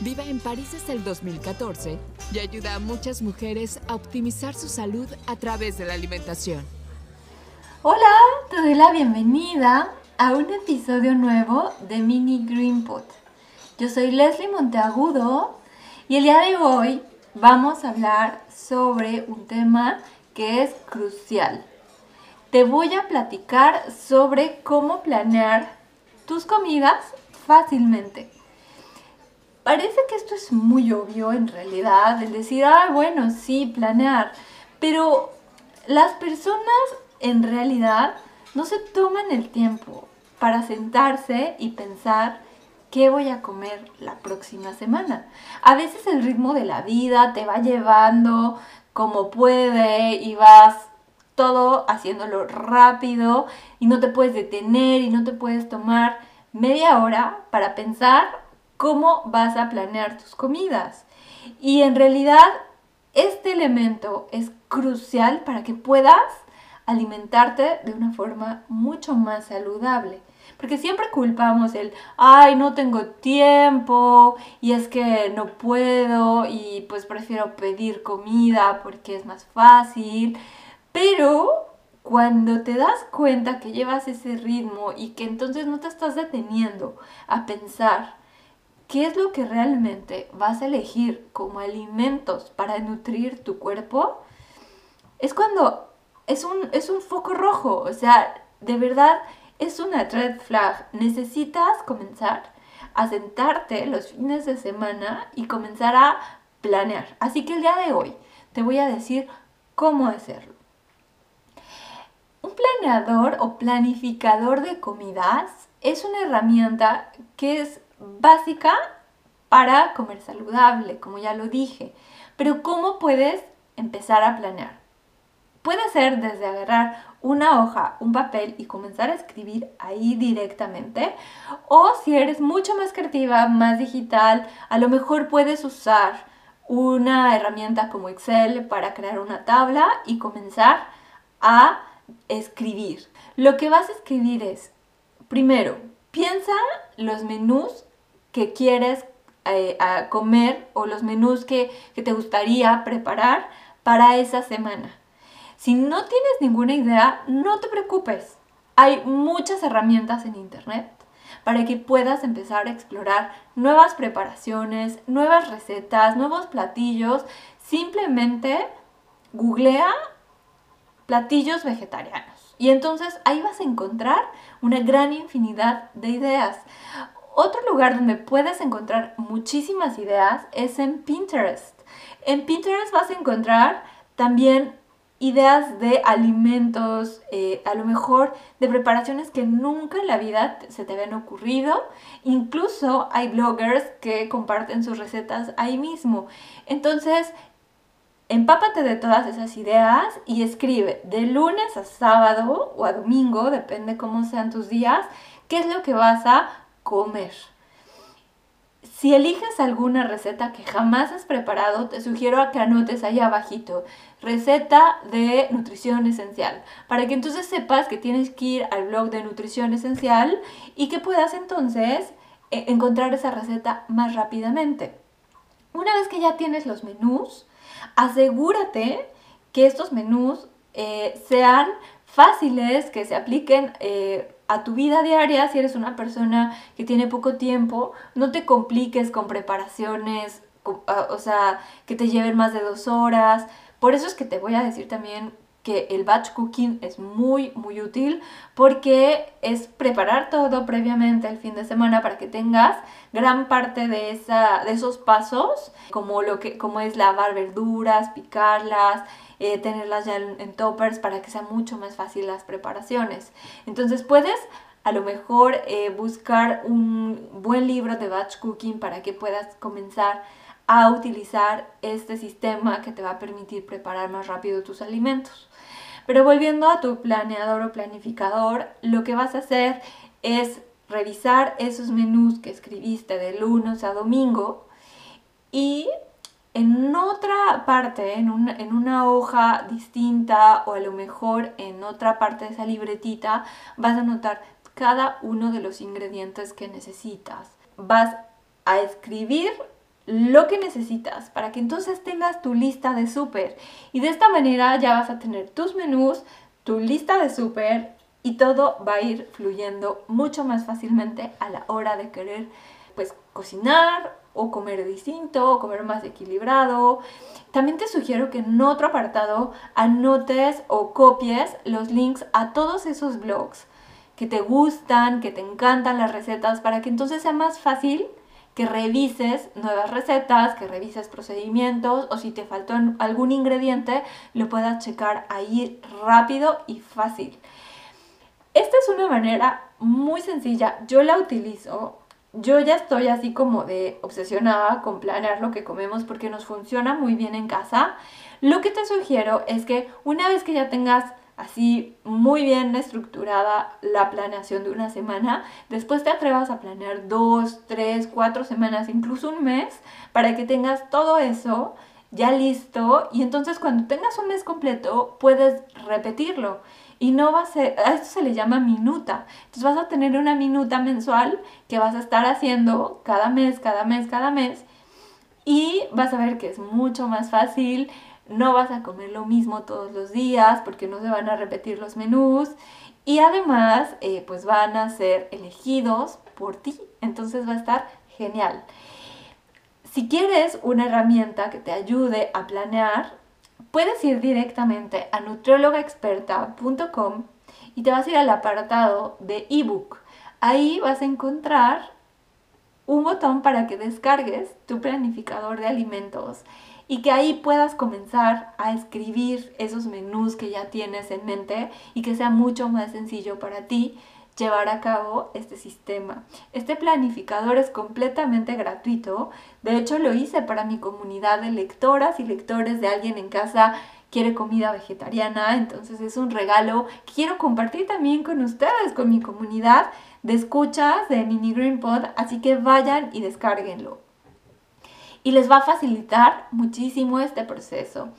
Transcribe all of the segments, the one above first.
Vive en París desde el 2014 y ayuda a muchas mujeres a optimizar su salud a través de la alimentación. Hola, te doy la bienvenida a un episodio nuevo de Mini Green Pot. Yo soy Leslie Monteagudo y el día de hoy vamos a hablar sobre un tema que es crucial. Te voy a platicar sobre cómo planear tus comidas fácilmente. Parece que esto es muy obvio en realidad, el decir, ah, bueno, sí, planear, pero las personas en realidad no se toman el tiempo para sentarse y pensar qué voy a comer la próxima semana. A veces el ritmo de la vida te va llevando como puede y vas todo haciéndolo rápido y no te puedes detener y no te puedes tomar media hora para pensar cómo vas a planear tus comidas. Y en realidad este elemento es crucial para que puedas alimentarte de una forma mucho más saludable. Porque siempre culpamos el, ay, no tengo tiempo y es que no puedo y pues prefiero pedir comida porque es más fácil. Pero cuando te das cuenta que llevas ese ritmo y que entonces no te estás deteniendo a pensar qué es lo que realmente vas a elegir como alimentos para nutrir tu cuerpo, es cuando es un, es un foco rojo. O sea, de verdad es una red flag. Necesitas comenzar a sentarte los fines de semana y comenzar a planear. Así que el día de hoy te voy a decir cómo hacerlo. Un planeador o planificador de comidas es una herramienta que es básica para comer saludable, como ya lo dije. Pero ¿cómo puedes empezar a planear? Puede ser desde agarrar una hoja, un papel y comenzar a escribir ahí directamente. O si eres mucho más creativa, más digital, a lo mejor puedes usar una herramienta como Excel para crear una tabla y comenzar a escribir. Lo que vas a escribir es, primero, piensa los menús que quieres eh, comer o los menús que, que te gustaría preparar para esa semana. Si no tienes ninguna idea, no te preocupes. Hay muchas herramientas en internet para que puedas empezar a explorar nuevas preparaciones, nuevas recetas, nuevos platillos. Simplemente googlea platillos vegetarianos. Y entonces ahí vas a encontrar una gran infinidad de ideas. Otro lugar donde puedes encontrar muchísimas ideas es en Pinterest. En Pinterest vas a encontrar también ideas de alimentos, eh, a lo mejor de preparaciones que nunca en la vida se te habían ocurrido. Incluso hay bloggers que comparten sus recetas ahí mismo. Entonces, empápate de todas esas ideas y escribe de lunes a sábado o a domingo, depende cómo sean tus días, qué es lo que vas a comer. Si eliges alguna receta que jamás has preparado, te sugiero a que anotes ahí abajito, receta de nutrición esencial, para que entonces sepas que tienes que ir al blog de nutrición esencial y que puedas entonces eh, encontrar esa receta más rápidamente. Una vez que ya tienes los menús, asegúrate que estos menús eh, sean fáciles, que se apliquen eh, a tu vida diaria, si eres una persona que tiene poco tiempo, no te compliques con preparaciones, ah, o sea, que te lleven más de dos horas. Por eso es que te voy a decir también que el batch cooking es muy, muy útil porque es preparar todo previamente el fin de semana para que tengas gran parte de, esa, de esos pasos, como, lo que, como es lavar verduras, picarlas, eh, tenerlas ya en, toppers para que sea mucho más fácil las preparaciones. Entonces puedes a lo mejor eh, buscar un buen libro de batch cooking para que puedas comenzar a utilizar este sistema que te va a permitir preparar más rápido tus alimentos. Pero volviendo a tu planeador o planificador, lo que vas a hacer es revisar esos menús que escribiste de lunes a domingo y en otra parte, en una, hoja distinta o a lo mejor en otra parte de esa libretita, vas a anotar cada uno de los ingredientes que necesitas. Vas a escribir lo que necesitas para que entonces tengas tu lista de súper. Y de esta manera ya vas a tener tus menús, tu lista de súper y todo va a ir fluyendo mucho más fácilmente a la hora de querer pues cocinar o comer distinto o comer más equilibrado. También te sugiero que en otro apartado anotes o copies los links a todos esos blogs que te gustan, que te encantan las recetas para que entonces sea más fácil que revises nuevas recetas, que revises procedimientos o si te faltó algún ingrediente, lo puedas checar ahí rápido y fácil. Esta es una manera muy sencilla, yo la utilizo, yo ya estoy así como de obsesionada con planear lo que comemos porque nos funciona muy bien en casa. Lo que te sugiero es que una vez que ya tengas así muy bien estructurada la planeación de una semana, después te atrevas a planear dos, tres, cuatro semanas, incluso un mes, para que tengas todo eso ya listo y entonces cuando tengas un mes completo puedes repetirlo y no va a ser, a esto se le llama minuta. Entonces vas a tener una minuta mensual que vas a estar haciendo cada mes, cada mes, cada mes y vas a ver que es mucho más fácil, no vas a comer lo mismo todos los días porque no se van a repetir los menús y además eh, pues van a ser elegidos por ti, entonces va a estar genial. Si quieres una herramienta que te ayude a planear, puedes ir directamente a nutriólogaexperta.com y te vas a ir al apartado de ebook. Ahí vas a encontrar un botón para que descargues tu planificador de alimentos y que ahí puedas comenzar a escribir esos menús que ya tienes en mente y que sea mucho más sencillo para ti llevar a cabo este sistema. Este planificador es completamente gratuito. De hecho, lo hice para mi comunidad de lectoras y lectores de alguien en casa quiere comida vegetariana, entonces es un regalo que quiero compartir también con ustedes, con mi comunidad de escuchas de Mini Green Pod, así que vayan y descárguenlo y les va a facilitar muchísimo este proceso.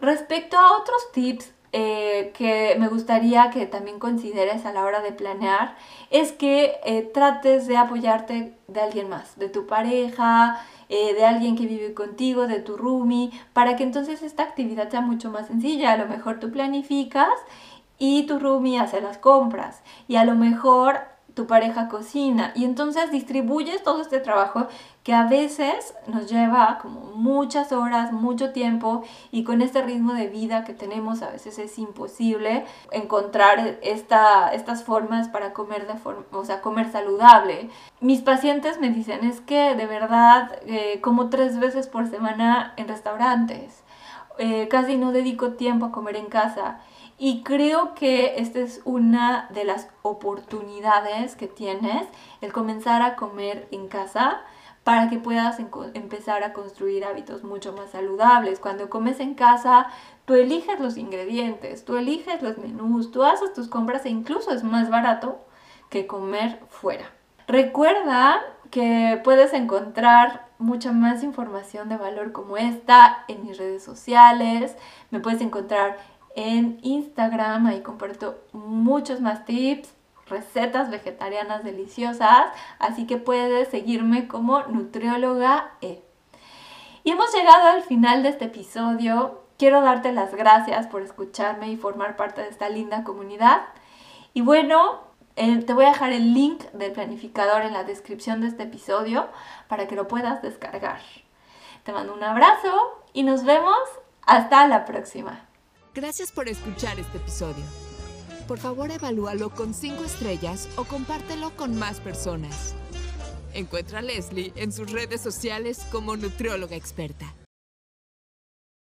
Respecto a otros tips eh, que me gustaría que también consideres a la hora de planear, es que eh, trates de apoyarte de alguien más, de tu pareja, eh, de alguien que vive contigo, de tu roomie, para que entonces esta actividad sea mucho más sencilla. A lo mejor tú planificas y tu roomie hace las compras y a lo mejor tu pareja cocina y entonces distribuyes todo este trabajo que a veces nos lleva como muchas horas, mucho tiempo y con este ritmo de vida que tenemos a veces es imposible encontrar esta, estas formas para comer de forma, o sea, comer saludable. Mis pacientes me dicen es que de verdad eh, como tres veces por semana en restaurantes, eh, casi no dedico tiempo a comer en casa y creo que esta es una de las oportunidades que tienes, el comenzar a comer en casa para que puedas empezar a construir hábitos mucho más saludables. Cuando comes en casa, tú eliges los ingredientes, tú eliges los menús, tú haces tus compras e incluso es más barato que comer fuera. Recuerda que puedes encontrar mucha más información de valor como esta en mis redes sociales. Me puedes encontrar en Instagram, ahí comparto muchos más tips, recetas vegetarianas deliciosas, así que puedes seguirme como nutrióloga E. Y hemos llegado al final de este episodio. Quiero darte las gracias por escucharme y formar parte de esta linda comunidad. Y bueno, eh, te voy a dejar el link del planificador en la descripción de este episodio para que lo puedas descargar. Te mando un abrazo y nos vemos hasta la próxima. Gracias por escuchar este episodio. Por favor, evalúalo con 5 estrellas o compártelo con más personas. Encuentra a Leslie en sus redes sociales como nutrióloga experta.